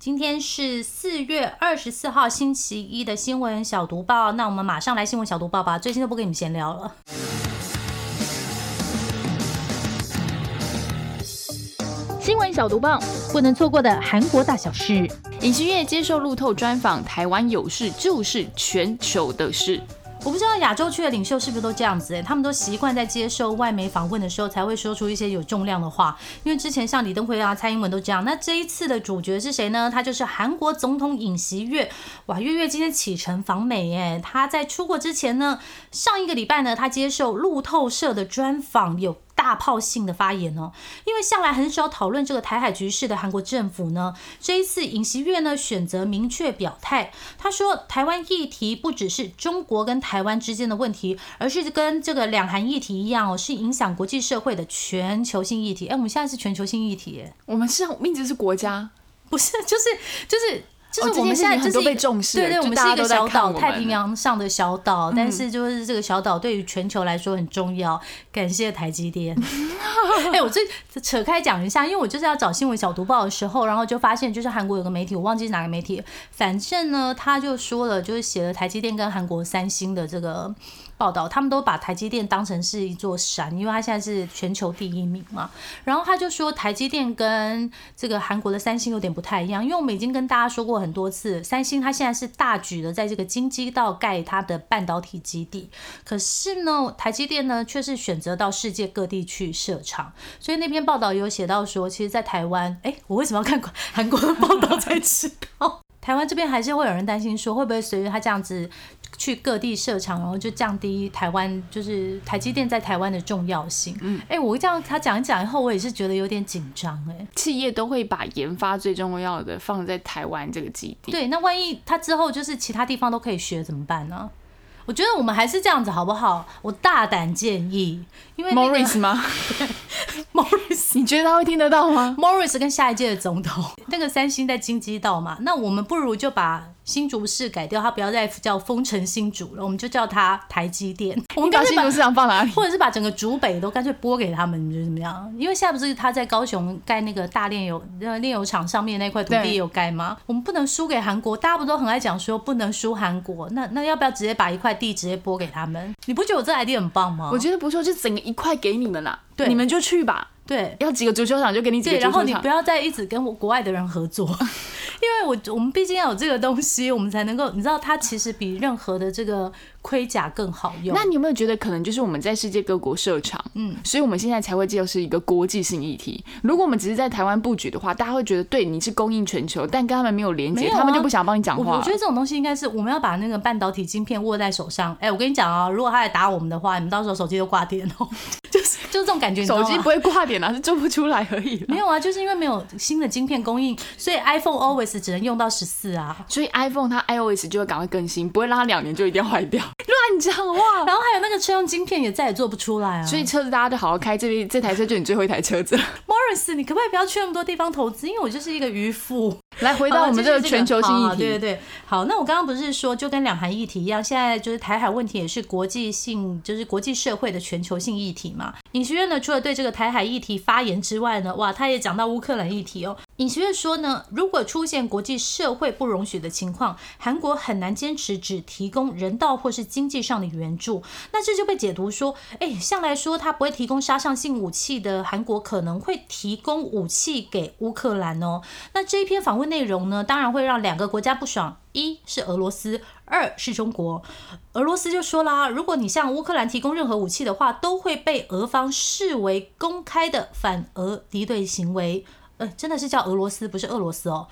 今天是四月二十四号星期一的新闻小读报，那我们马上来新闻小读报吧。最近都不跟你们闲聊了。新闻小读报，不能错过的韩国大小事。尹锡悦接受路透专访，台湾有事就是全球的事。我不知道亚洲区的领袖是不是都这样子哎，他们都习惯在接受外媒访问的时候才会说出一些有重量的话。因为之前像李登辉啊、蔡英文都这样。那这一次的主角是谁呢？他就是韩国总统尹锡月。哇，月月今天启程访美哎，他在出国之前呢，上一个礼拜呢，他接受路透社的专访有。大炮性的发言哦，因为向来很少讨论这个台海局势的韩国政府呢，这一次尹锡悦呢选择明确表态，他说台湾议题不只是中国跟台湾之间的问题，而是跟这个两韩议题一样哦，是影响国际社会的全球性议题。哎，我们现在是全球性议题，我们是一直是国家，不是，就是就是。就是我们现在很多被重视，对对，我们是一个小岛，太平洋上的小岛，但是就是这个小岛对于全球来说很重要。感谢台积电。哎，我这扯开讲一下，因为我就是要找新闻小读报的时候，然后就发现就是韩国有个媒体，我忘记是哪个媒体，反正呢他就说了，就是写了台积电跟韩国三星的这个。报道，他们都把台积电当成是一座山，因为它现在是全球第一名嘛。然后他就说，台积电跟这个韩国的三星有点不太一样，因为我们已经跟大家说过很多次，三星它现在是大举的在这个京畿道盖它的半导体基地，可是呢，台积电呢却是选择到世界各地去设厂。所以那篇报道有写到说，其实，在台湾，哎，我为什么要看韩国的报道才知道？台湾这边还是会有人担心说，会不会随着他这样子去各地设厂，然后就降低台湾就是台积电在台湾的重要性？嗯，哎，我这样他讲一讲以后，我也是觉得有点紧张。哎，企业都会把研发最重要的放在台湾这个基地。对，那万一他之后就是其他地方都可以学怎么办呢？我觉得我们还是这样子好不好？我大胆建议，因为 Morris 吗？Morris，你觉得他会听得到吗？Morris 跟下一届的总统，那个三星在金鸡道嘛，那我们不如就把。新竹市改掉，它不要再叫丰城新竹了，我们就叫它台积电。我们把新竹市场放哪里？或者是把整个竹北都干脆拨给他们，你觉得怎么样？因为现在不是他在高雄盖那个大炼油呃炼油厂上面那块土地有盖吗？我们不能输给韩国，大家不都很爱讲说不能输韩国？那那要不要直接把一块地直接拨给他们？你不觉得我这 idea 很棒吗？我觉得不错，就整个一块给你们啦，对，你们就去吧。对，要几个足球场就给你几个足球场。然后你不要再一直跟我国外的人合作，因为我我们毕竟要有这个东西，我们才能够，你知道，它其实比任何的这个。盔甲更好用。那你有没有觉得可能就是我们在世界各国设厂，嗯，所以我们现在才会就是一个国际性议题。如果我们只是在台湾布局的话，大家会觉得对你是供应全球，但跟他们没有连接，他们就不想帮你讲话。我觉得这种东西应该是我们要把那个半导体晶片握在手上。哎，我跟你讲啊，如果他来打我们的话，你们到时候手机都挂电哦。就 是就是这种感觉，手机不会挂点啊，是做不出来而已。没有啊，就是因为没有新的晶片供应，所以 iPhone always 只能用到十四啊。所以 iPhone 它 iOS 就会赶快更新，不会让它两年就一定要坏掉。乱讲话，然后还有那个车用晶片也再也做不出来啊！所以车子大家都好好开，这这台车就你最后一台车子。Morris，你可不可以不要去那么多地方投资？因为我就是一个渔夫。来回到我们这个全球性议题，对对对。好，那我刚刚不是说，就跟两韩议题一样，现在就是台海问题也是国际性，就是国际社会的全球性议题嘛。尹学院呢，除了对这个台海议题发言之外呢，哇，他也讲到乌克兰议题哦。尹学院说呢，如果出现国际社会不容许的情况，韩国很难坚持只提供人道或是经济上的援助。那这就被解读说，哎，向来说他不会提供杀伤性武器的韩国，可能会提供武器给乌克兰哦。那这一篇访问内容呢，当然会让两个国家不爽，一是俄罗斯，二是中国。俄罗斯就说啦，如果你向乌克兰提供任何武器的话，都会被俄方视为公开的反俄敌对行为。呃，真的是叫俄罗斯，不是俄罗斯哦，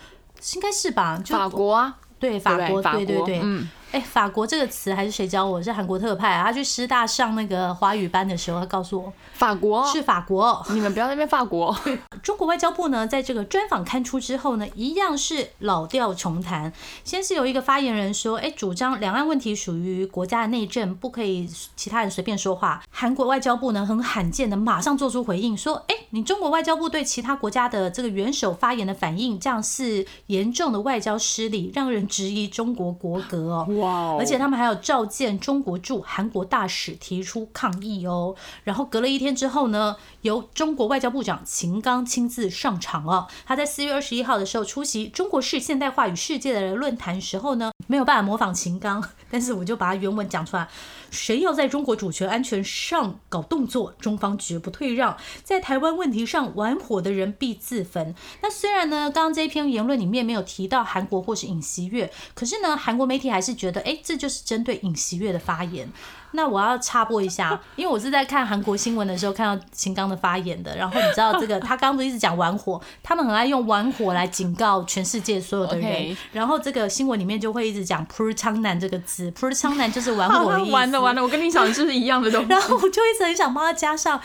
应该是吧？法国啊，对，法国，对对对。嗯，哎，法国这个词还是谁教我？是韩国特派。他去师大上那个华语班的时候，他告诉我，法国是法国。你们不要那边法国。中国外交部呢，在这个专访刊出之后呢，一样是老调重弹。先是有一个发言人说，哎，主张两岸问题属于国家的内政，不可以其他人随便说话。韩国外交部呢，很罕见的马上做出回应，说，哎，你中国外交部对其他国家的这个元首发言的反应，这样是严重的外交失礼，让人质疑中国国格哦。哇！而且他们还有召见中国驻韩国大使提出抗议哦。然后隔了一天之后呢，由中国外交部长秦刚亲自上场了。他在四月二十一号的时候出席中国式现代化与世界的论坛时候呢，没有办法模仿秦刚，但是我就把它原文讲出来。谁要在中国主权安全上搞动作，中方绝不退让。在台湾问题上玩火的人必自焚。那虽然呢，刚刚这一篇言论里面没有提到韩国或是尹锡悦，可是呢，韩国媒体还是觉觉得，哎，这就是针对尹锡悦的发言。那我要插播一下，因为我是在看韩国新闻的时候看到秦刚的发言的。然后你知道这个，他刚刚不一直讲玩火，他们很爱用玩火来警告全世界所有的人。然后这个新闻里面就会一直讲 “pur 昌南”这个字，“pur 昌南” 就是玩火的意思。完了完了，我跟你讲的是一样的东西。然后我就一直很想帮他加上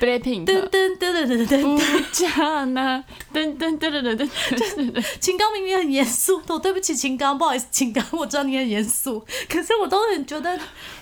“blackpink”。噔噔噔噔噔噔噔，加呢？噔噔噔噔噔噔，就是秦刚明明很严肃，我对不起秦刚，不好意思，秦刚，我知道你很严肃，可是我都很觉得。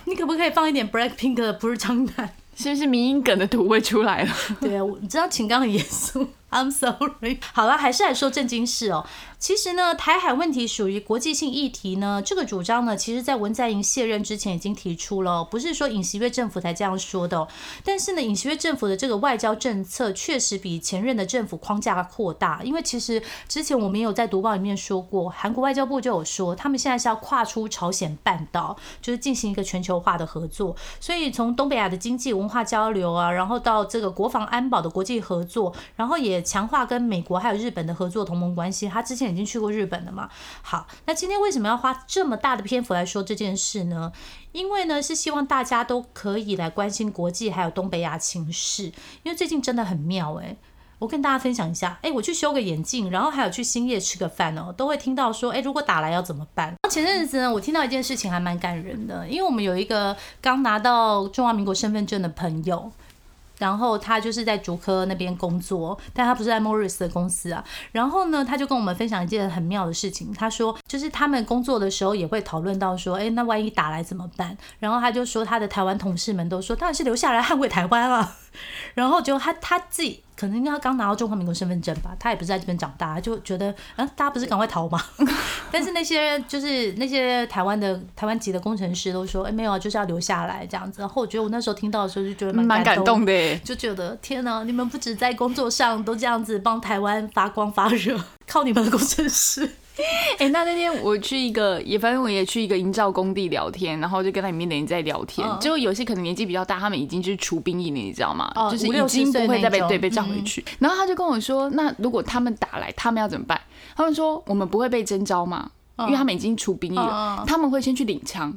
你可不可以放一点 Blackpink 的不是枪弹？是不是民音梗的土味出来了？对啊，你知道情刚很严肃。I'm sorry。好了，还是来说正经事哦。其实呢，台海问题属于国际性议题呢。这个主张呢，其实在文在寅卸任之前已经提出了，不是说尹锡悦政府才这样说的。但是呢，尹锡悦政府的这个外交政策确实比前任的政府框架扩大。因为其实之前我们有在读报里面说过，韩国外交部就有说，他们现在是要跨出朝鲜半岛，就是进行一个全球化的合作。所以从东北亚的经济文化交流啊，然后到这个国防安保的国际合作，然后也强化跟美国还有日本的合作同盟关系。他之前。已经去过日本了嘛？好，那今天为什么要花这么大的篇幅来说这件事呢？因为呢，是希望大家都可以来关心国际还有东北亚情势，因为最近真的很妙诶。我跟大家分享一下，哎，我去修个眼镜，然后还有去兴业吃个饭哦，都会听到说，哎，如果打来要怎么办？前阵子呢，我听到一件事情还蛮感人的，因为我们有一个刚拿到中华民国身份证的朋友。然后他就是在竹科那边工作，但他不是在 Morris 的公司啊。然后呢，他就跟我们分享一件很妙的事情。他说，就是他们工作的时候也会讨论到说，哎，那万一打来怎么办？然后他就说，他的台湾同事们都说，当然是留下来捍卫台湾啊。然后就他他自己可能他刚拿到中华民国身份证吧，他也不是在这边长大，就觉得啊，大家不是赶快逃吗？但是那些就是那些台湾的台湾籍的工程师都说，哎，没有啊，就是要留下来这样子。然后我觉得我那时候听到的时候就觉得蛮感动的，就觉得天哪，你们不止在工作上都这样子帮台湾发光发热，靠你们的工程师。哎，那那天我去一个，也反正我也去一个营造工地聊天，然后就跟他里面的人在聊天，就有些可能年纪比较大，他们已经就是除兵役了，你知道吗？就是已经不会再被对被召回去。然后他就跟我说，那如果他们打来，他们要怎么办？他们说我们不会被征召嘛，因为他们已经除兵役了，他们会先去领枪。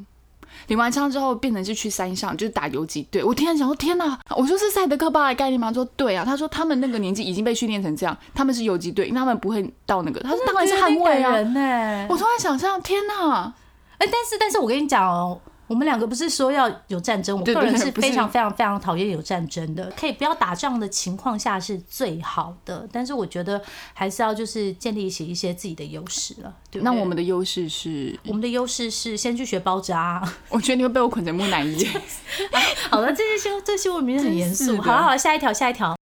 领完枪之后，变成是去山上，就是打游击队。我天，想说天哪！我说是赛德克巴的概念吗？说对啊。他说他们那个年纪已经被训练成这样，他们是游击队，他们不会到那个。他说当然是捍卫啊。我突然想象，天哪！哎，但是但是我跟你讲哦。我们两个不是说要有战争，我个人是非常非常非常讨厌有战争的。可以不要打仗的情况下是最好的，但是我觉得还是要就是建立起一些自己的优势了。对那我们的优势是？我们的优势是先去学包扎。我觉得你会被我捆成木乃伊。好了，这些新这新闻名很严肃。好了好了，下一条下一条。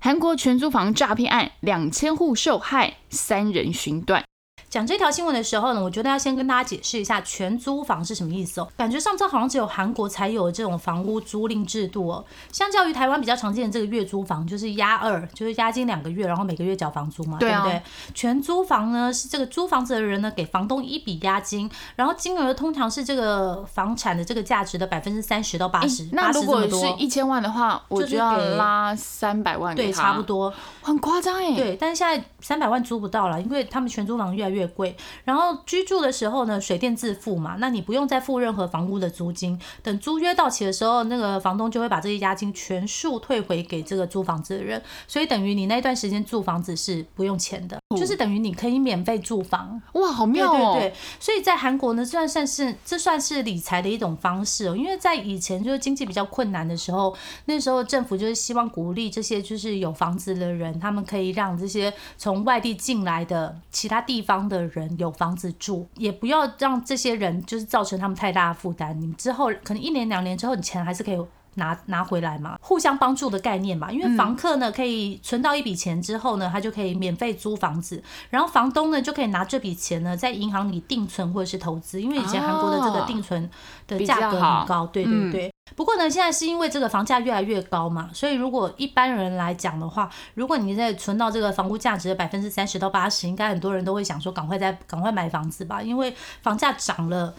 韩国全租房诈骗案，两千户受害，三人寻断。讲这条新闻的时候呢，我觉得要先跟大家解释一下全租房是什么意思哦。感觉上这好像只有韩国才有这种房屋租赁制度哦。相较于台湾比较常见的这个月租房，就是押二，就是押金两个月，然后每个月缴房租嘛，对不对？全租房呢是这个租房子的人呢给房东一笔押金，然后金额通常是这个房产的这个价值的百分之三十到八十。那如果是一千万的话，我就要拉三百万对，差不多，很夸张哎。对，但是现在三百万租不到了，因为他们全租房越来越。越贵。然后居住的时候呢，水电自付嘛，那你不用再付任何房屋的租金。等租约到期的时候，那个房东就会把这些押金全数退回给这个租房子的人，所以等于你那段时间住房子是不用钱的，就是等于你可以免费住房。哇，好妙哦！对对对，所以在韩国呢，算算是这算是理财的一种方式哦，因为在以前就是经济比较困难的时候，那时候政府就是希望鼓励这些就是有房子的人，他们可以让这些从外地进来的其他地方的人有房子住，也不要让这些人就是造成他们太大的负担。你之后可能一年两年之后，你钱还是可以。拿拿回来嘛，互相帮助的概念嘛，因为房客呢可以存到一笔钱之后呢，他就可以免费租房子，然后房东呢就可以拿这笔钱呢在银行里定存或者是投资，因为以前韩国的这个定存的价格很高，对对对。不过呢，现在是因为这个房价越来越高嘛，所以如果一般人来讲的话，如果你在存到这个房屋价值的百分之三十到八十，应该很多人都会想说赶快再赶快买房子吧，因为房价涨了，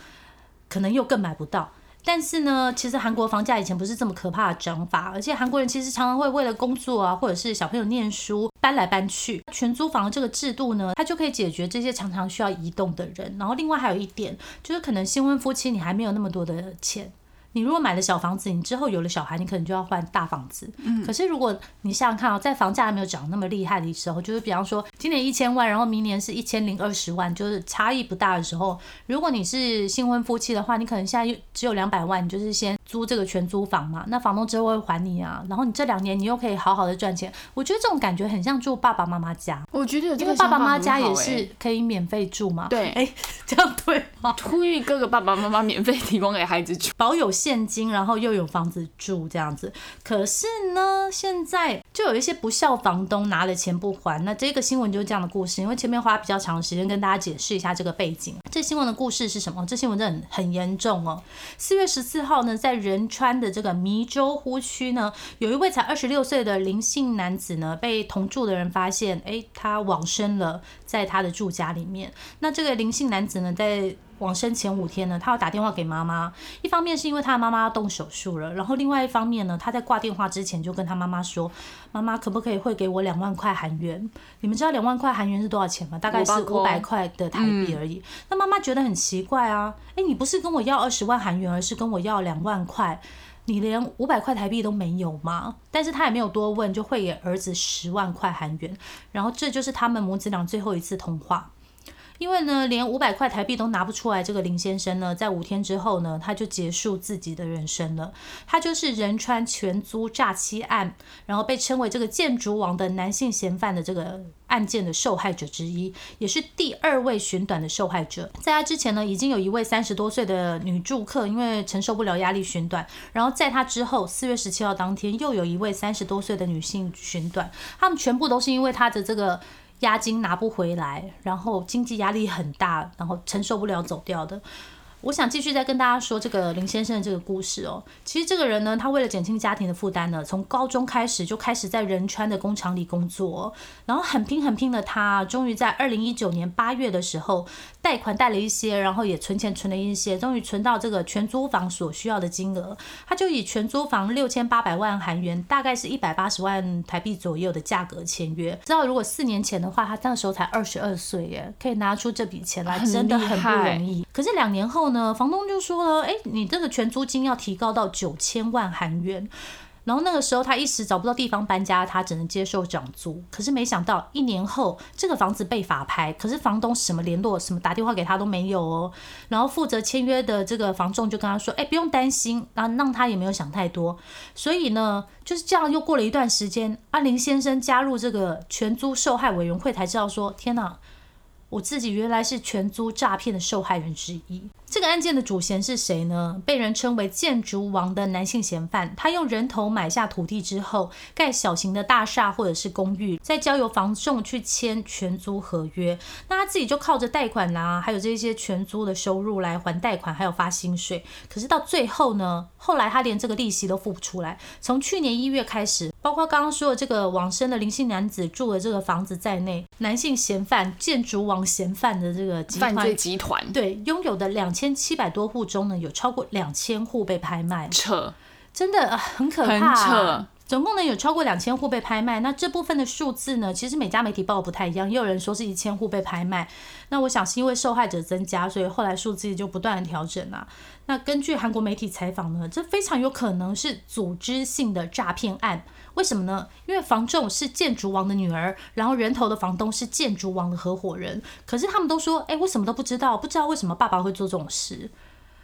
可能又更买不到。但是呢，其实韩国房价以前不是这么可怕的涨法，而且韩国人其实常常会为了工作啊，或者是小朋友念书搬来搬去。全租房这个制度呢，它就可以解决这些常常需要移动的人。然后另外还有一点，就是可能新婚夫妻你还没有那么多的钱。你如果买了小房子，你之后有了小孩，你可能就要换大房子。嗯。可是如果你想想看啊，在房价还没有涨那么厉害的时候，就是比方说今年一千万，然后明年是一千零二十万，就是差异不大的时候，如果你是新婚夫妻的话，你可能现在只有两百万，你就是先租这个全租房嘛。那房东之后会还你啊，然后你这两年你又可以好好的赚钱。我觉得这种感觉很像住爸爸妈妈家。我觉得因为爸爸妈妈家也是可以免费住嘛。对。哎，这样对吗？呼吁各个爸爸妈妈免费提供给孩子住，保有。现金，然后又有房子住这样子，可是呢，现在就有一些不孝房东拿了钱不还。那这个新闻就是这样的故事。因为前面花比较长时间跟大家解释一下这个背景。这新闻的故事是什么？这新闻真的很很严重哦。四月十四号呢，在仁川的这个迷州呼区呢，有一位才二十六岁的林姓男子呢，被同住的人发现，哎，他往生了，在他的住家里面。那这个林姓男子呢，在往生前五天呢，他要打电话给妈妈。一方面是因为他的妈妈要动手术了，然后另外一方面呢，他在挂电话之前就跟他妈妈说：“妈妈，可不可以汇给我两万块韩元？你们知道两万块韩元是多少钱吗？大概是五百块的台币而已。”那妈妈觉得很奇怪啊，哎，你不是跟我要二十万韩元，而是跟我要两万块，你连五百块台币都没有吗？但是他也没有多问，就汇给儿子十万块韩元。然后这就是他们母子俩最后一次通话。因为呢，连五百块台币都拿不出来，这个林先生呢，在五天之后呢，他就结束自己的人生了。他就是仁川全租诈欺案，然后被称为这个建筑王的男性嫌犯的这个案件的受害者之一，也是第二位寻短的受害者。在他之前呢，已经有一位三十多岁的女住客，因为承受不了压力寻短。然后在他之后，四月十七号当天，又有一位三十多岁的女性寻短。他们全部都是因为他的这个。押金拿不回来，然后经济压力很大，然后承受不了走掉的。我想继续再跟大家说这个林先生的这个故事哦。其实这个人呢，他为了减轻家庭的负担呢，从高中开始就开始在仁川的工厂里工作，然后很拼很拼的他，终于在二零一九年八月的时候，贷款贷了一些，然后也存钱存了一些，终于存到这个全租房所需要的金额。他就以全租房六千八百万韩元，大概是一百八十万台币左右的价格签约。知道如果四年前的话，他那时候才二十二岁耶，可以拿出这笔钱来，真的很不容易。可是两年后。呢，房东就说了，哎，你这个全租金要提高到九千万韩元。然后那个时候他一时找不到地方搬家，他只能接受涨租。可是没想到一年后，这个房子被法拍，可是房东什么联络、什么打电话给他都没有哦。然后负责签约的这个房仲就跟他说，哎，不用担心，然后让他也没有想太多。所以呢，就是这样又过了一段时间，阿林先生加入这个全租受害委员会，才知道说，天哪！我自己原来是全租诈骗的受害人之一。这个案件的主嫌是谁呢？被人称为“建筑王”的男性嫌犯，他用人头买下土地之后，盖小型的大厦或者是公寓，再交由房仲去签全租合约。那他自己就靠着贷款啊，还有这些全租的收入来还贷款，还有发薪水。可是到最后呢，后来他连这个利息都付不出来。从去年一月开始，包括刚刚说的这个往生的林姓男子住的这个房子在内，男性嫌犯建筑王。嫌犯的这个犯罪集团，对拥有的两千七百多户中呢，有超过两千户被拍卖，扯，真的很可怕。扯总共呢有超过两千户被拍卖。那这部分的数字呢，其实每家媒体报不太一样，也有人说是一千户被拍卖。那我想是因为受害者增加，所以后来数字就不断的调整啊。那根据韩国媒体采访呢，这非常有可能是组织性的诈骗案。为什么呢？因为房仲是建筑王的女儿，然后人头的房东是建筑王的合伙人。可是他们都说，哎，我什么都不知道，不知道为什么爸爸会做这种事。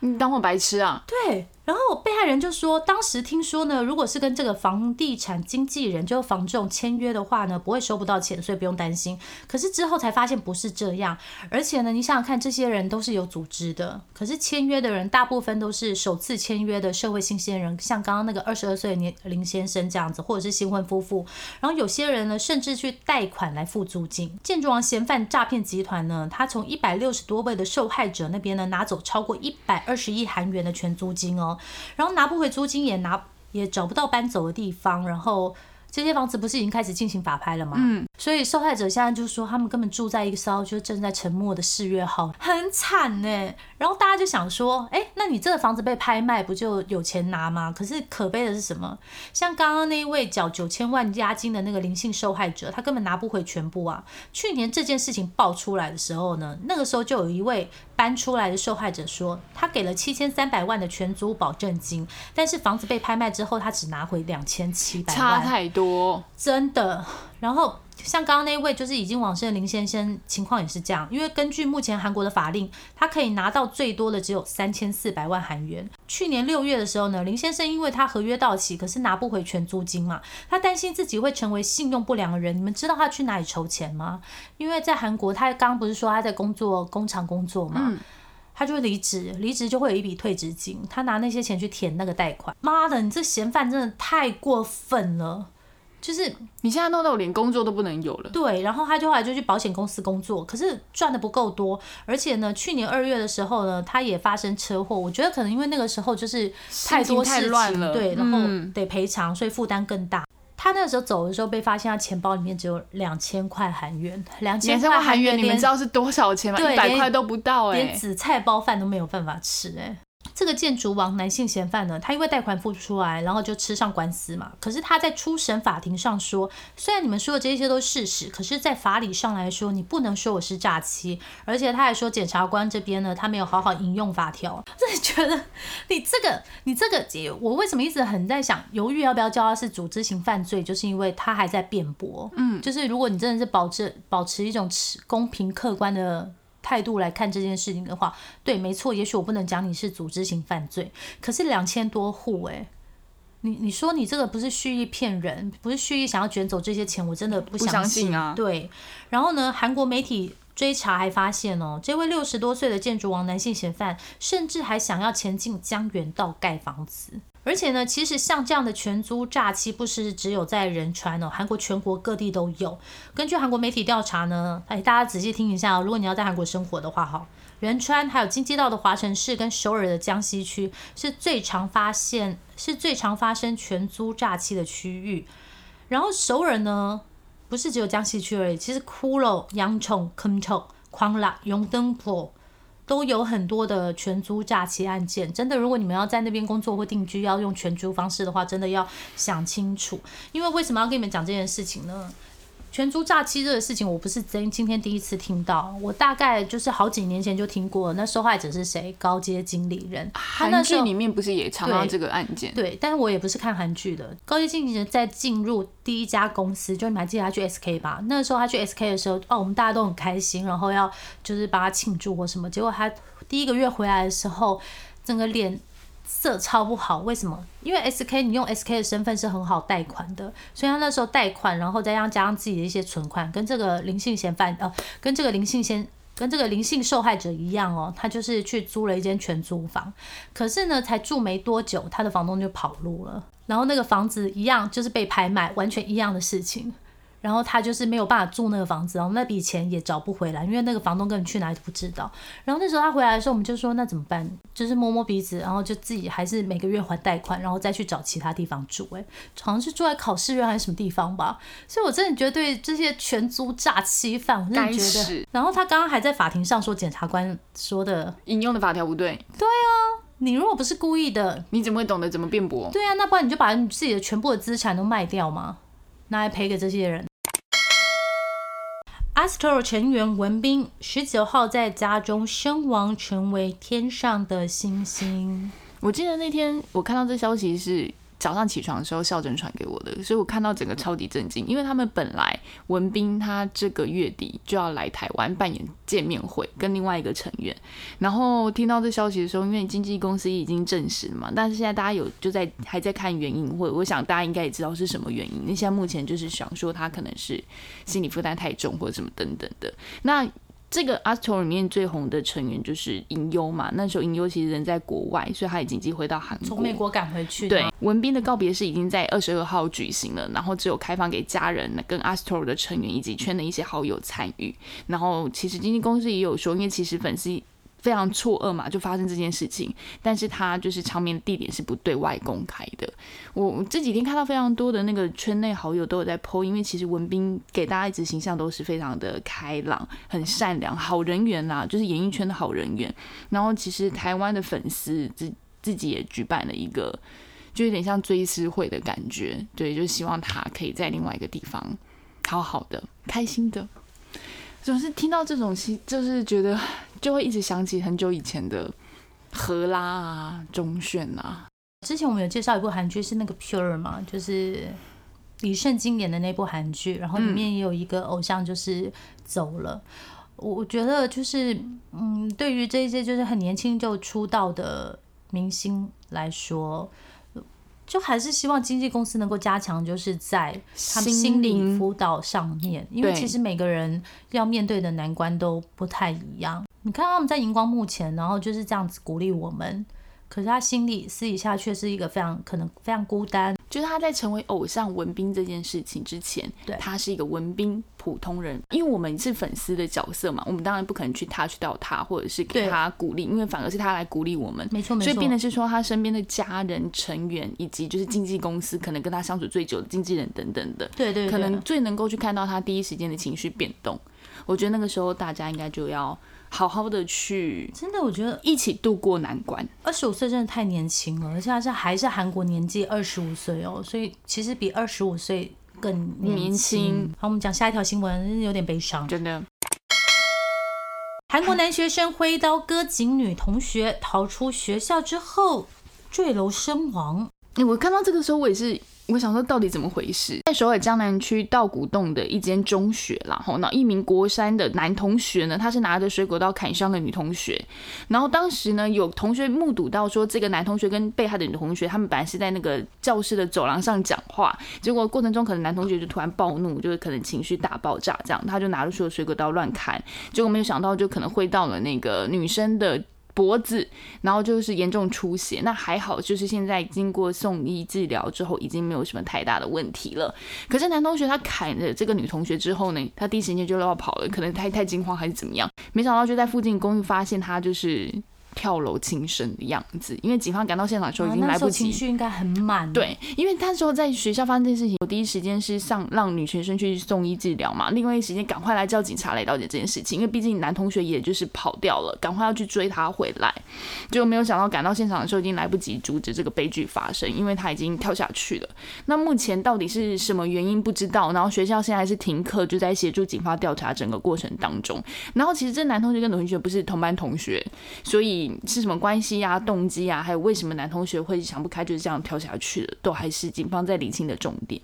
你当我白痴啊？对。然后被害人就说，当时听说呢，如果是跟这个房地产经纪人，就是房仲签约的话呢，不会收不到钱，所以不用担心。可是之后才发现不是这样，而且呢，你想想看，这些人都是有组织的，可是签约的人大部分都是首次签约的社会新鲜人，像刚刚那个二十二岁年林先生这样子，或者是新婚夫妇。然后有些人呢，甚至去贷款来付租金。建筑王嫌犯诈骗集团呢，他从一百六十多位的受害者那边呢，拿走超过一百二十亿韩元的全租金哦。然后拿不回租金，也拿也找不到搬走的地方，然后。这些房子不是已经开始进行法拍了吗？所以受害者现在就说他们根本住在一个艘就正在沉没的四月号，很惨呢。然后大家就想说，哎，那你这个房子被拍卖，不就有钱拿吗？可是可悲的是什么？像刚刚那一位缴九千万押金的那个灵性受害者，他根本拿不回全部啊。去年这件事情爆出来的时候呢，那个时候就有一位搬出来的受害者说，他给了七千三百万的全租保证金，但是房子被拍卖之后，他只拿回两千七百万，差太多。真的，然后像刚刚那位就是已经往生的林先生，情况也是这样。因为根据目前韩国的法令，他可以拿到最多的只有三千四百万韩元。去年六月的时候呢，林先生因为他合约到期，可是拿不回全租金嘛，他担心自己会成为信用不良的人。你们知道他去哪里筹钱吗？因为在韩国，他刚刚不是说他在工作工厂工作嘛。他就离职，离职就会有一笔退职金，他拿那些钱去填那个贷款。妈的，你这嫌犯真的太过分了！就是你现在弄到我连工作都不能有了。对，然后他就后来就去保险公司工作，可是赚的不够多，而且呢，去年二月的时候呢，他也发生车祸。我觉得可能因为那个时候就是太多事情，对，然后得赔偿，所以负担更大。他那时候走的时候被发现，他钱包里面只有两千块韩元，两千块韩元，你们知道是多少钱吗？一百块都不到哎，连紫菜包饭都没有办法吃哎。这个建筑王男性嫌犯呢，他因为贷款付不出来，然后就吃上官司嘛。可是他在初审法庭上说，虽然你们说的这些都是事实，可是，在法理上来说，你不能说我是诈欺。而且他还说，检察官这边呢，他没有好好引用法条。真的觉得你这个，你这个，我为什么一直很在想，犹豫要不要叫他是组织型犯罪，就是因为他还在辩驳。嗯，就是如果你真的是保持保持一种持公平客观的。态度来看这件事情的话，对，没错，也许我不能讲你是组织型犯罪，可是两千多户，哎，你你说你这个不是蓄意骗人，不是蓄意想要卷走这些钱，我真的不相信啊。对，然后呢，韩国媒体追查还发现哦，这位六十多岁的建筑王男性嫌犯，甚至还想要前进江原道盖房子。而且呢，其实像这样的全租诈欺，不是只有在仁川哦，韩国全国各地都有。根据韩国媒体调查呢，哎，大家仔细听一下哦，如果你要在韩国生活的话，哈，仁川还有京畿道的华城市跟首尔的江西区是最常发现、是最常发生全租诈欺的区域。然后首尔呢，不是只有江西区而已，其实骷髅、阳冲、坑冲、狂拉、永登坡。都有很多的全租假期案件，真的，如果你们要在那边工作或定居，要用全租方式的话，真的要想清楚。因为为什么要跟你们讲这件事情呢？全租诈欺这个事情，我不是真今天第一次听到，我大概就是好几年前就听过。那受害者是谁？高阶经理人。韩剧里面不是也常常这个案件？对，但是我也不是看韩剧的。高阶经理人在进入第一家公司，就你还记得他去 SK 吧？那个时候他去 SK 的时候，哦，我们大家都很开心，然后要就是帮他庆祝或什么。结果他第一个月回来的时候，整个脸。色超不好，为什么？因为 S K 你用 S K 的身份是很好贷款的，所以他那时候贷款，然后再加加上自己的一些存款，跟这个灵性嫌犯呃，跟这个灵性先跟这个灵性受害者一样哦，他就是去租了一间全租房，可是呢，才住没多久，他的房东就跑路了，然后那个房子一样就是被拍卖，完全一样的事情。然后他就是没有办法住那个房子，然后那笔钱也找不回来，因为那个房东根本去哪里都不知道。然后那时候他回来的时候，我们就说那怎么办？就是摸摸鼻子，然后就自己还是每个月还贷款，然后再去找其他地方住。哎，好像是住在考试院还是什么地方吧。所以我真的觉得对这些全租诈欺犯，我真的觉得。然后他刚刚还在法庭上说检察官说的引用的法条不对。对啊。你如果不是故意的，你怎么会懂得怎么辩驳？对啊，那不然你就把你自己的全部的资产都卖掉吗，拿来赔给这些人。Astro 成员文斌十九号在家中身亡，成为天上的星星。我记得那天我看到这消息是。早上起床的时候，校正传给我的，所以我看到整个超级震惊，因为他们本来文斌他这个月底就要来台湾扮演见面会，跟另外一个成员，然后听到这消息的时候，因为经纪公司已经证实嘛，但是现在大家有就在还在看原因，或我想大家应该也知道是什么原因，那现在目前就是想说他可能是心理负担太重或者什么等等的，那。这个 Astro 里面最红的成员就是银优嘛，那时候银优其实人在国外，所以他已经机回到韩国，从美国赶回去。对，文斌的告别式已经在二十二号举行了，然后只有开放给家人、跟 Astro 的成员以及圈的一些好友参与。然后其实经纪公司也有说，因为其实粉丝。非常错愕嘛，就发生这件事情，但是他就是场面地点是不对外公开的。我这几天看到非常多的那个圈内好友都有在 po，因为其实文斌给大家一直形象都是非常的开朗、很善良、好人缘啦，就是演艺圈的好人缘。然后其实台湾的粉丝自自己也举办了一个，就有点像追思会的感觉，对，就希望他可以在另外一个地方好好的、开心的。总是听到这种戏，就是觉得就会一直想起很久以前的荷拉啊、钟铉啊。之前我们有介绍一部韩剧，是那个《Pure》嘛，就是李圣经演的那部韩剧，然后里面也有一个偶像就是走了。我觉得就是，嗯，对于这些就是很年轻就出道的明星来说。就还是希望经纪公司能够加强，就是在他们心理辅导上面，因为其实每个人要面对的难关都不太一样。你看他们在荧光幕前，然后就是这样子鼓励我们。可是他心里私底下却是一个非常可能非常孤单，就是他在成为偶像文斌这件事情之前，对，他是一个文斌普通人。因为我们是粉丝的角色嘛，我们当然不可能去 touch 到他，或者是给他鼓励，因为反而是他来鼓励我们，没错没错。所以变的是说，他身边的家人成员以及就是经纪公司可能跟他相处最久的经纪人等等的，对对，可能最能够去看到他第一时间的情绪变动。我觉得那个时候大家应该就要。好好的去，真的，我觉得一起度过难关。二十五岁真的太年轻了，而且是还是韩国年纪二十五岁哦，所以其实比二十五岁更年轻。好，我们讲下一条新闻，有点悲伤，真的。韩国男学生挥刀割颈女同学，逃出学校之后坠楼身亡。我看到这个时候，我也是。我想说，到底怎么回事？在首尔江南区道谷洞的一间中学，然后那一名国三的男同学呢，他是拿着水果刀砍伤了女同学。然后当时呢，有同学目睹到说，这个男同学跟被害的女同学，他们本来是在那个教室的走廊上讲话，结果过程中可能男同学就突然暴怒，就是可能情绪大爆炸，这样他就拿着所有水果刀乱砍，结果没有想到就可能会到了那个女生的。脖子，然后就是严重出血，那还好，就是现在经过送医治疗之后，已经没有什么太大的问题了。可是男同学他砍了这个女同学之后呢，他第一时间就要跑了，可能太太惊慌还是怎么样，没想到就在附近公寓发现他就是。跳楼轻生的样子，因为警方赶到现场的时候已经来不及。情绪应该很满。对，因为那时候在学校发生这件事情，我第一时间是上让女学生去送医治疗嘛，另外一时间赶快来叫警察来了解这件事情，因为毕竟男同学也就是跑掉了，赶快要去追他回来。结果没有想到赶到现场的时候已经来不及阻止这个悲剧发生，因为他已经跳下去了。那目前到底是什么原因不知道，然后学校现在是停课，就在协助警方调查整个过程当中。然后其实这男同学跟女同学不是同班同学，所以是什么关系？呀啊，动机啊，还有为什么男同学会想不开就是这样跳下去的，都还是警方在理清的重点。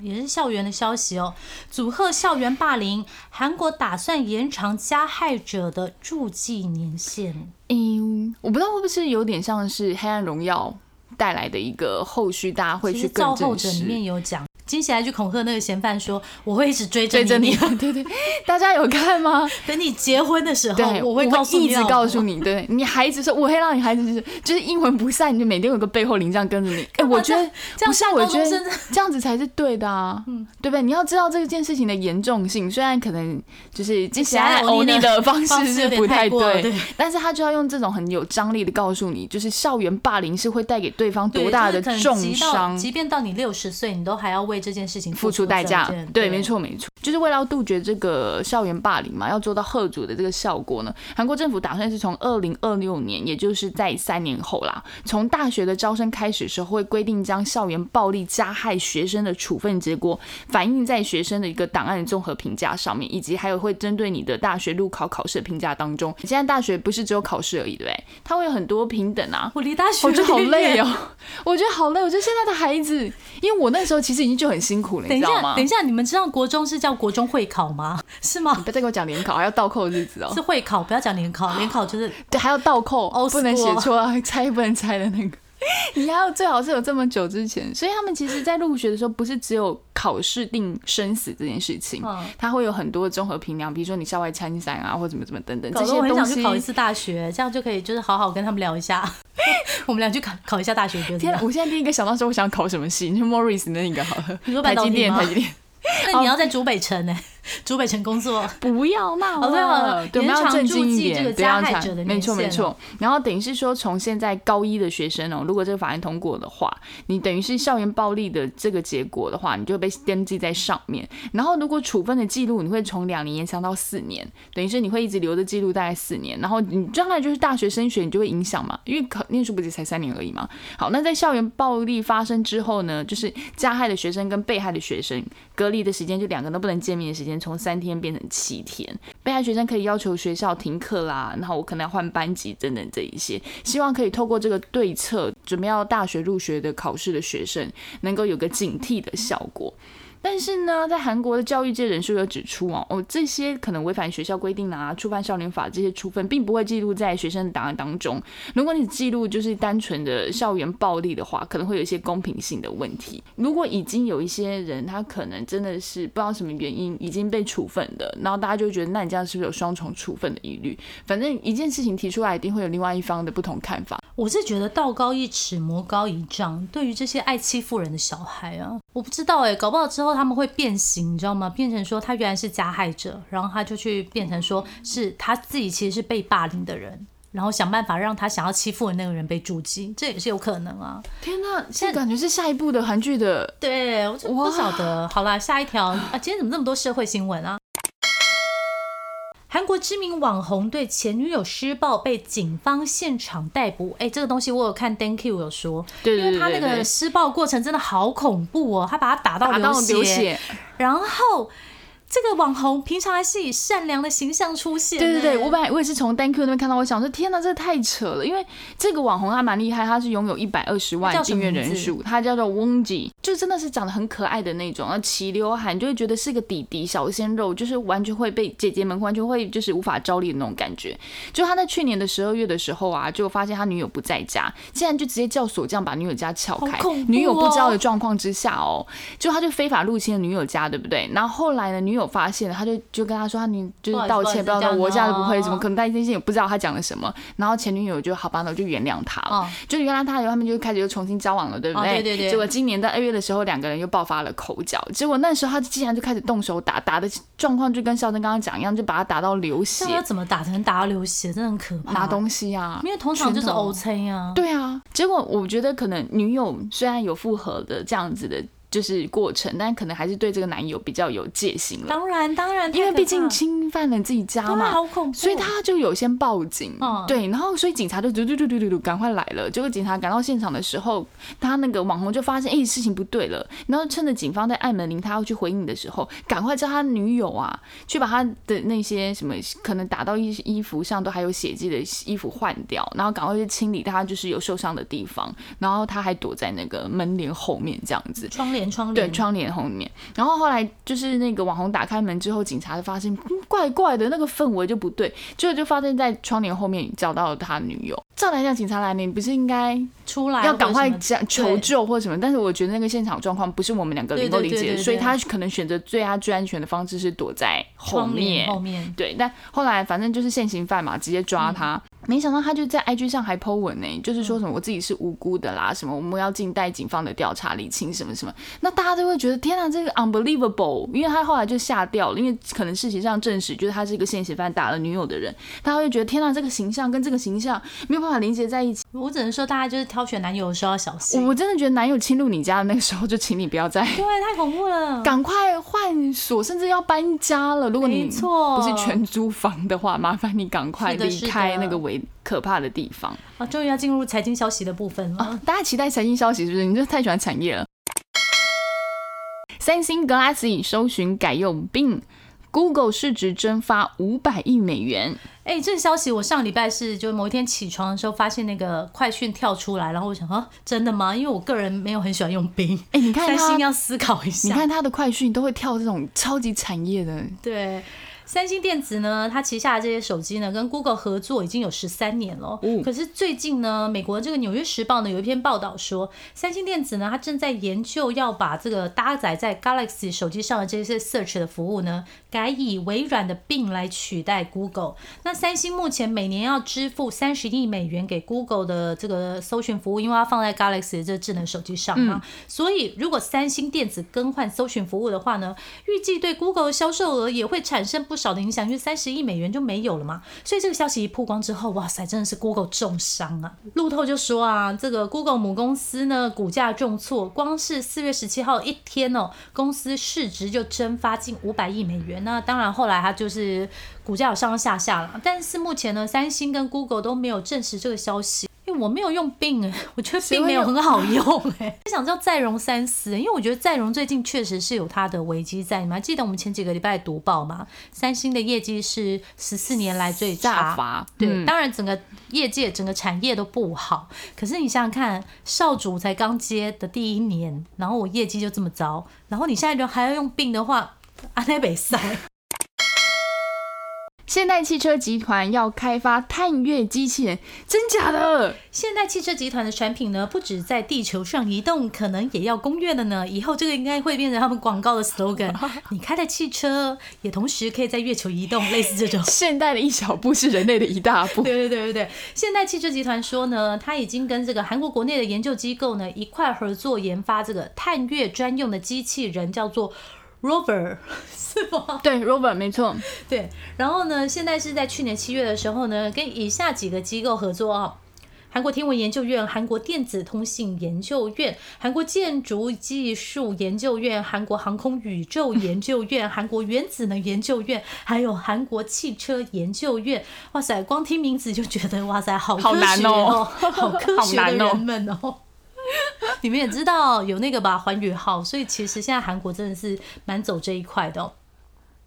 也是校园的消息哦，组合校园霸凌，韩国打算延长加害者的住记年限。嗯，我不知道会不会是有点像是《黑暗荣耀》带来的一个后续，大家会去更后者里面有讲。金喜来去恐吓那个嫌犯说：“我会一直追着你。”对对，大家有看吗？等你结婚的时候，我会告诉你，一直告诉你，对你孩子说，我会让你孩子就是就是阴魂不散，你就每天有个背后灵这样跟着你。哎，我觉得不是，我觉得这样子才是对的啊，嗯，对不对？你要知道这件事情的严重性，虽然可能就是金喜来欧尼的方式是不太对，但是他就要用这种很有张力的告诉你，就是校园霸凌是会带给对方多大的重伤，即便到你六十岁，你都还要为。为这件事情付出代价。对，没错没错，就是为了要杜绝这个校园霸凌嘛，要做到贺主的这个效果呢。韩国政府打算是从二零二六年，也就是在三年后啦，从大学的招生开始时候，会规定将校园暴力加害学生的处分结果反映在学生的一个档案综合评价上面，以及还有会针对你的大学入考考试的评价当中。现在大学不是只有考试而已，对不对？它会有很多平等啊。我离大学，我觉得好累哦，我觉得好累。我觉得现在的孩子，因为我那时候其实已经就很辛苦了，你知道吗？等一下，你们知道国中是叫国中会考吗？是吗？不要再给我讲联考，还要倒扣日子哦。是会考，不要讲联考，联考就是对，还要倒扣，不能写错，猜不能猜的那个。你要最好是有这么久之前，所以他们其实，在入学的时候，不是只有考试定生死这件事情，他会有很多综合评量，比如说你校外参赛啊，或怎么怎么等等这些东西。考一次大学，这样就可以就是好好跟他们聊一下。我们俩去考考一下大学，天，我现在第一个想到说，我想考什么系？就 Morris 那一个好了，台积电，台积电。那你要在竹北城呢？竹北城工作 不要闹了，对，我们要正经一点，不要讲。没错没错。然后等于是说，从现在高一的学生哦，如果这个法案通过的话，你等于是校园暴力的这个结果的话，你就被登记在上面。然后如果处分的记录，你会从两年延长到四年，等于是你会一直留着记录大概四年。然后你将来就是大学升学，你就会影响嘛，因为考念书不是才三年而已嘛。好，那在校园暴力发生之后呢，就是加害的学生跟被害的学生隔离的时间，就两个都不能见面的时间，从三天变成。七天，被害学生可以要求学校停课啦，然后我可能要换班级等等这一些，希望可以透过这个对策，准备要大学入学的考试的学生，能够有个警惕的效果。但是呢，在韩国的教育界人士有指出哦，哦，这些可能违反学校规定啊、触犯少年法这些处分，并不会记录在学生的档案当中。如果你记录就是单纯的校园暴力的话，可能会有一些公平性的问题。如果已经有一些人他可能真的是不知道什么原因已经被处分的，然后大家就觉得那你这样是不是有双重处分的疑虑？反正一件事情提出来，一定会有另外一方的不同看法。我是觉得道高一尺，魔高一丈。对于这些爱欺负人的小孩啊，我不知道哎，搞不好之后他们会变形，你知道吗？变成说他原来是加害者，然后他就去变成说是他自己其实是被霸凌的人，然后想办法让他想要欺负的那个人被注击，这也是有可能啊！天哪，现在感觉是下一部的韩剧的，对，我不晓得。好啦，下一条啊，今天怎么那么多社会新闻啊？韩国知名网红对前女友施暴被警方现场逮捕。哎，这个东西我有看 Thank you 有说，因为他那个施暴过程真的好恐怖哦，他把他打到流血，然后。这个网红平常还是以善良的形象出现。对对对，我本来我也是从 Thank You 那边看到，我想说天哪，这太扯了。因为这个网红他蛮厉害，他是拥有一百二十万订阅人数，他叫做 Wonji，就真的是长得很可爱的那种，然后齐刘海，你就会觉得是个弟弟小鲜肉，就是完全会被姐姐们完全会就是无法招力的那种感觉。就他在去年的十二月的时候啊，就发现他女友不在家，竟然就直接叫锁匠把女友家撬开，女友不知道的状况之下哦，就他就非法入侵了女友家，对不对？然后后来呢，女友发现了，他就。就跟他说，他你就是道歉，不要道我家都不会，怎么可能？他内心也不知道他讲了什么。然后前女友就好吧，那我就原谅他了。就原谅他以后，他们就开始又重新交往了，对不对？对对对。结果今年在二月的时候，两个人又爆发了口角。结果那时候他竟然就开始动手打，打的状况就跟肖珍刚刚讲一样，就把他打到流血。他怎么打才能打到流血？真的很可怕。拿东西啊，因为通常就是 O C 啊。对啊。结果我觉得可能女友虽然有复合的这样子的。就是过程，但可能还是对这个男友比较有戒心了。当然，当然，因为毕竟侵犯了自己家嘛，好恐怖。所以他就有先报警，对，然后所以警察就嘟嘟嘟嘟嘟嘟赶快来了。结果警察赶到现场的时候，他那个网红就发现，哎，事情不对了。然后趁着警方在按门铃，他要去回应的时候，赶快叫他女友啊，去把他的那些什么可能打到衣衣服上都还有血迹的衣服换掉，然后赶快去清理他就是有受伤的地方。然后他还躲在那个门帘后面这样子，窗帘。窗对窗帘后面，然后后来就是那个网红打开门之后，警察就发现怪怪的，那个氛围就不对，结果就发现在窗帘后面找到了他女友。照来讲，警察来，你不是应该出来要赶快讲求救或什么？但是我觉得那个现场状况不是我们两个能够理解，所以他可能选择最他最安全的方式是躲在后面。后面对，但后来反正就是现行犯嘛，直接抓他。没想到他就在 IG 上还 po 文呢，就是说什么我自己是无辜的啦，什么我们要静待警方的调查理清什么什么。那大家都会觉得天啊，这个 unbelievable，因为他后来就下掉了，因为可能事实上证实，就是他是一个现行犯打了女友的人，大家会觉得天啊，这个形象跟这个形象没有办法连接在一起。我只能说，大家就是挑选男友的时候要小心。我真的觉得男友侵入你家的那个时候，就请你不要再对，太恐怖了，赶快换锁，甚至要搬家了。如果你错不是全租房的话，麻烦你赶快离开那个危可怕的地方。啊，终于要进入财经消息的部分了。大家期待财经消息是不是？你就太喜欢产业了。三星 Galaxy 搜寻改用 Bing，Google 市值蒸发五百亿美元。哎，这个消息我上礼拜是就某一天起床的时候发现那个快讯跳出来，然后我想啊，真的吗？因为我个人没有很喜欢用 Bing。哎，你看 他，心要思考一下，你看他的快讯都会跳这种超级产业的，对。三星电子呢，它旗下的这些手机呢，跟 Google 合作已经有十三年了。可是最近呢，美国这个《纽约时报》呢有一篇报道说，三星电子呢，它正在研究要把这个搭载在 Galaxy 手机上的这些 Search 的服务呢，改以微软的 Bing 来取代 Google。那三星目前每年要支付三十亿美元给 Google 的这个搜寻服务，因为它放在 Galaxy 这智能手机上嘛。所以如果三星电子更换搜寻服务的话呢，预计对 Google 的销售额也会产生不少的影响，因为三十亿美元就没有了嘛。所以这个消息一曝光之后，哇塞，真的是 Google 重伤啊！路透就说啊，这个 Google 母公司呢股价重挫，光是四月十七号一天哦，公司市值就蒸发近五百亿美元。那当然后来它就是股价有上上下下了，但是目前呢，三星跟 Google 都没有证实这个消息。我没有用病哎，我觉得并没有很好用哎。想知道再融三思，因为我觉得再融最近确实是有它的危机在。你们还记得我们前几个礼拜读报吗？三星的业绩是十四年来最差，对，当然整个业界整个产业都不好。可是你想想看，少主才刚接的第一年，然后我业绩就这么糟，然后你现在就还要用病的话，阿内北塞。现代汽车集团要开发探月机器人，真假的？现代汽车集团的产品呢，不止在地球上移动，可能也要攻略了呢。以后这个应该会变成他们广告的 slogan。你开的汽车也同时可以在月球移动，类似这种。现代的一小步是人类的一大步。对对对对对。现代汽车集团说呢，他已经跟这个韩国国内的研究机构呢一块合作研发这个探月专用的机器人，叫做。Rover 是吗？对，Rover 没错。对，然后呢，现在是在去年七月的时候呢，跟以下几个机构合作啊：韩国天文研究院、韩国电子通信研究院、韩国建筑技术研究院、韩国航空宇宙研究院、韩国原子能研究院，还有韩国汽车研究院。哇塞，光听名字就觉得哇塞，好好难哦，好科学的 人们哦。你们也知道有那个吧，环宇号，所以其实现在韩国真的是蛮走这一块的。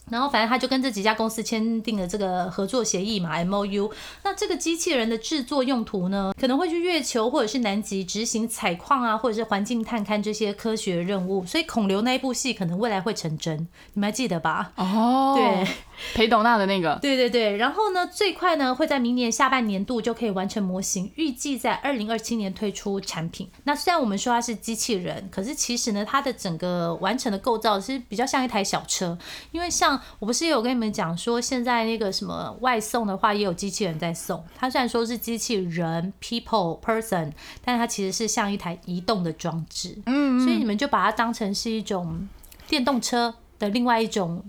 然后反正他就跟这几家公司签订了这个合作协议嘛，M O U。那这个机器人的制作用途呢，可能会去月球或者是南极执行采矿啊，或者是环境探勘这些科学任务。所以孔刘那一部戏可能未来会成真，你们还记得吧？哦，对。裴斗娜的那个，对对对，然后呢，最快呢会在明年下半年度就可以完成模型，预计在二零二七年推出产品。那虽然我们说它是机器人，可是其实呢，它的整个完成的构造是比较像一台小车，因为像我不是有跟你们讲说，现在那个什么外送的话，也有机器人在送。它虽然说是机器人 （people person），但是它其实是像一台移动的装置。嗯，所以你们就把它当成是一种电动车的另外一种。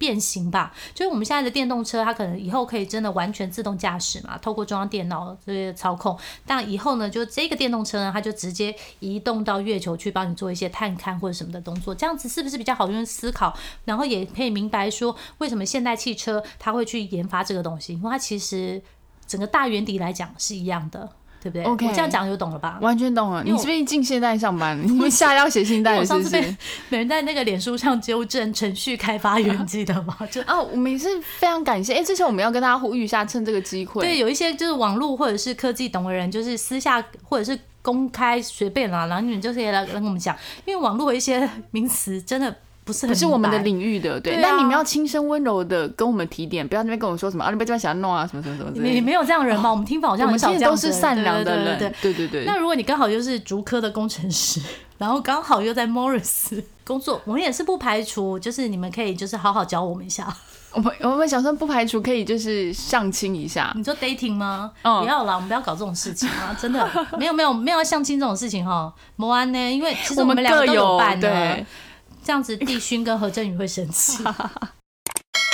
变形吧，就是我们现在的电动车，它可能以后可以真的完全自动驾驶嘛，透过中央电脑这些操控。但以后呢，就这个电动车呢，它就直接移动到月球去帮你做一些探勘或者什么的动作，这样子是不是比较好用思考？然后也可以明白说，为什么现代汽车它会去研发这个东西，因为它其实整个大原理来讲是一样的。对不对？OK，我这样讲就懂了吧？完全懂了。你是不是进现代上班？你们下要写信代是不是？每 人在那个脸书上纠正程序开发员，记得吗？就啊，我们也是非常感谢。哎，之前我们要跟大家呼吁一下，趁这个机会，对，有一些就是网络或者是科技懂的人，就是私下或者是公开随便啦，然后你们就可以来跟我们讲，因为网络的一些名词真的。不是不是我们的领域的，对。但你们要轻声温柔的跟我们提点，不要那边跟我说什么啊，你不要这样想弄啊，什么什么什么。你没有这样人吗？我们听法好像很少这样都是善良的人，对对对。那如果你刚好又是竹科的工程师，然后刚好又在 Morris 工作，我们也是不排除，就是你们可以就是好好教我们一下。我们我们小生不排除可以就是相亲一下。你说 dating 吗？不要啦，我们不要搞这种事情啊！真的 没有没有没有相亲这种事情哈。摩安呢？因为其实我们两个都有伴的。这样子，帝勋跟何振宇会生气。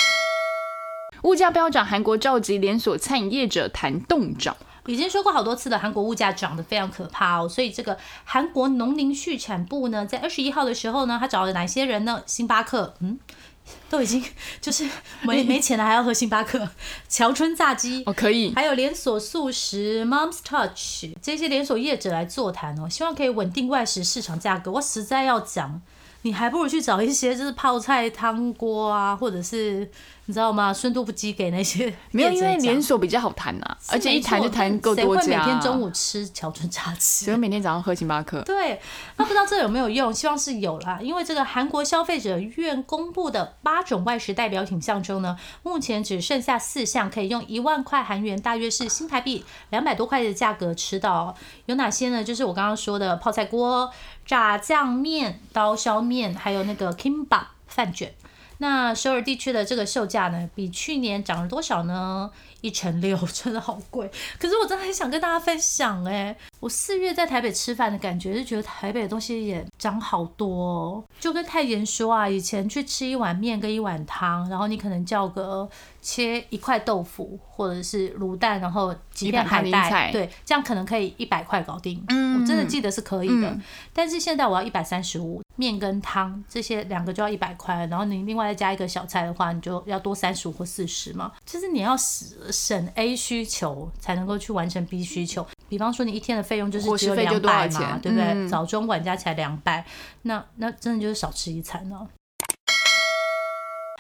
物价飙涨，韩国召集连锁餐饮业者谈冻涨。已经说过好多次了，韩国物价涨得非常可怕哦。所以这个韩国农林畜产部呢，在二十一号的时候呢，他找了哪些人呢？星巴克，嗯。都已经就是没没钱了，还要喝星巴克、乔春炸鸡哦，可以，还有连锁素食 Mom's Touch 这些连锁业者来座谈哦，希望可以稳定外食市场价格。我实在要讲，你还不如去找一些就是泡菜汤锅啊，或者是。你知道吗？孙都不寄给那些 没有，因为连锁比较好谈呐，而且一谈就谈够多家。谁会每天中午吃乔春炸鸡？谁会每天早上喝星巴克？对，那不知道这有没有用？希望是有啦，因为这个韩国消费者院公布的八种外食代表品项中呢，目前只剩下四项可以用一万块韩元，大约是新台币两百多块的价格吃到。有哪些呢？就是我刚刚说的泡菜锅、炸酱面、刀削面，还有那个 kimbap 饭卷。那首尔地区的这个售价呢，比去年涨了多少呢？一成六，真的好贵。可是我真的很想跟大家分享哎，我四月在台北吃饭的感觉，是觉得台北的东西也涨好多。哦。就跟泰妍说啊，以前去吃一碗面跟一碗汤，然后你可能叫个切一块豆腐或者是卤蛋，然后几片海带，对，这样可能可以一百块搞定。嗯，我真的记得是可以的。但是现在我要一百三十五。面跟汤这些两个就要一百块，然后你另外再加一个小菜的话，你就要多三十五或四十嘛。就是你要省省 A 需求，才能够去完成 B 需求。比方说你一天的费用就是只有两百嘛，对不对？早中晚加起来两百，那那真的就是少吃一餐了。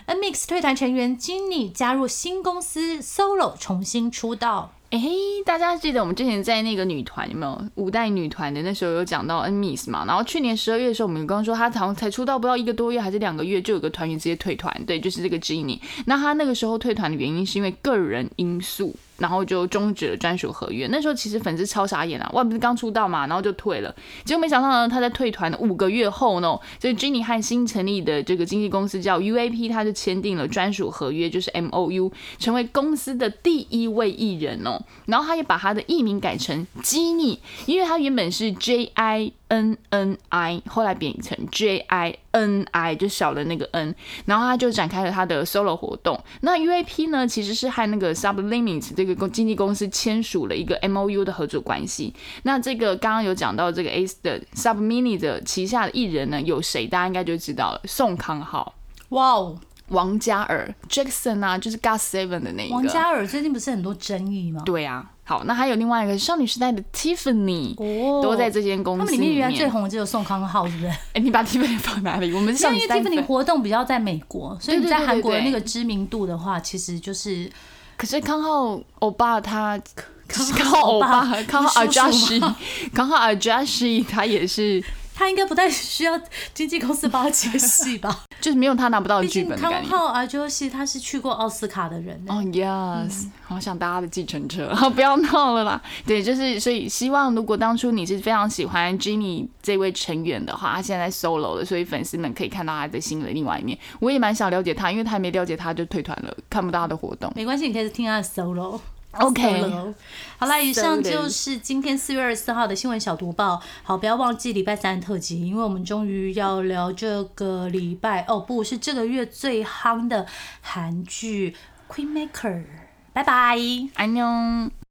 N Mix 退团成员 Jennie 加入新公司 Solo 重新出道。哎，大家记得我们之前在那个女团有没有五代女团的那时候有讲到 N Miss 嘛？然后去年十二月的时候，我们刚刚说她好像才出道不到一个多月还是两个月，就有个团员直接退团，对，就是这个 Jennie。那她那个时候退团的原因是因为个人因素。然后就终止了专属合约。那时候其实粉丝超傻眼啊，哇，不是刚出道嘛，然后就退了。结果没想到呢，他在退团的五个月后呢，所以 j e n n y 和新成立的这个经纪公司叫 UAP，他就签订了专属合约，就是 MOU，成为公司的第一位艺人哦。然后他也把他的艺名改成 j e n n y 因为他原本是 JI。N N I 后来变成 J I N I 就少了那个 N，然后他就展开了他的 solo 活动。那 U A P 呢，其实是和那个 Sublimits 这个公经纪公司签署了一个 M O U 的合作关系。那这个刚刚有讲到这个 A 的 Submini 的旗下的艺人呢，有谁？大家应该就知道了，宋康昊。哇哦！王嘉尔，Jackson 啊，就是 Got Seven 的那一个。王嘉尔最近不是很多争议吗？对啊。好，那还有另外一个少女时代的 Tiffany，哦，都在这间公司。他们里面原来最红的只有宋康昊，是不是？哎，你把 Tiffany 放哪里？我们因为 Tiffany 活动比较在美国，所以你在韩国的那个知名度的话，其实就是。可是康昊欧巴他，康昊欧巴，康昊阿扎西，康昊阿扎西他也是。他应该不太需要经纪公司帮他接戏吧？就是没有他拿不到剧本。康浩啊，就是他是去过奥斯卡的人。哦，yes，好想搭他的计程车，不要闹了啦。对，就是所以希望，如果当初你是非常喜欢 Jennie 这位成员的话，他现在 solo 了，所以粉丝们可以看到他的新的另外一面。我也蛮想了解他，因为他还没了解他就退团了，看不到他的活动。没关系，你可以听他的 solo。OK，好了，以上就是今天四月二十四号的新闻小读报。好，不要忘记礼拜三特辑，因为我们终于要聊这个礼拜哦，不是这个月最夯的韩剧《Queen Maker》。拜拜，安妞。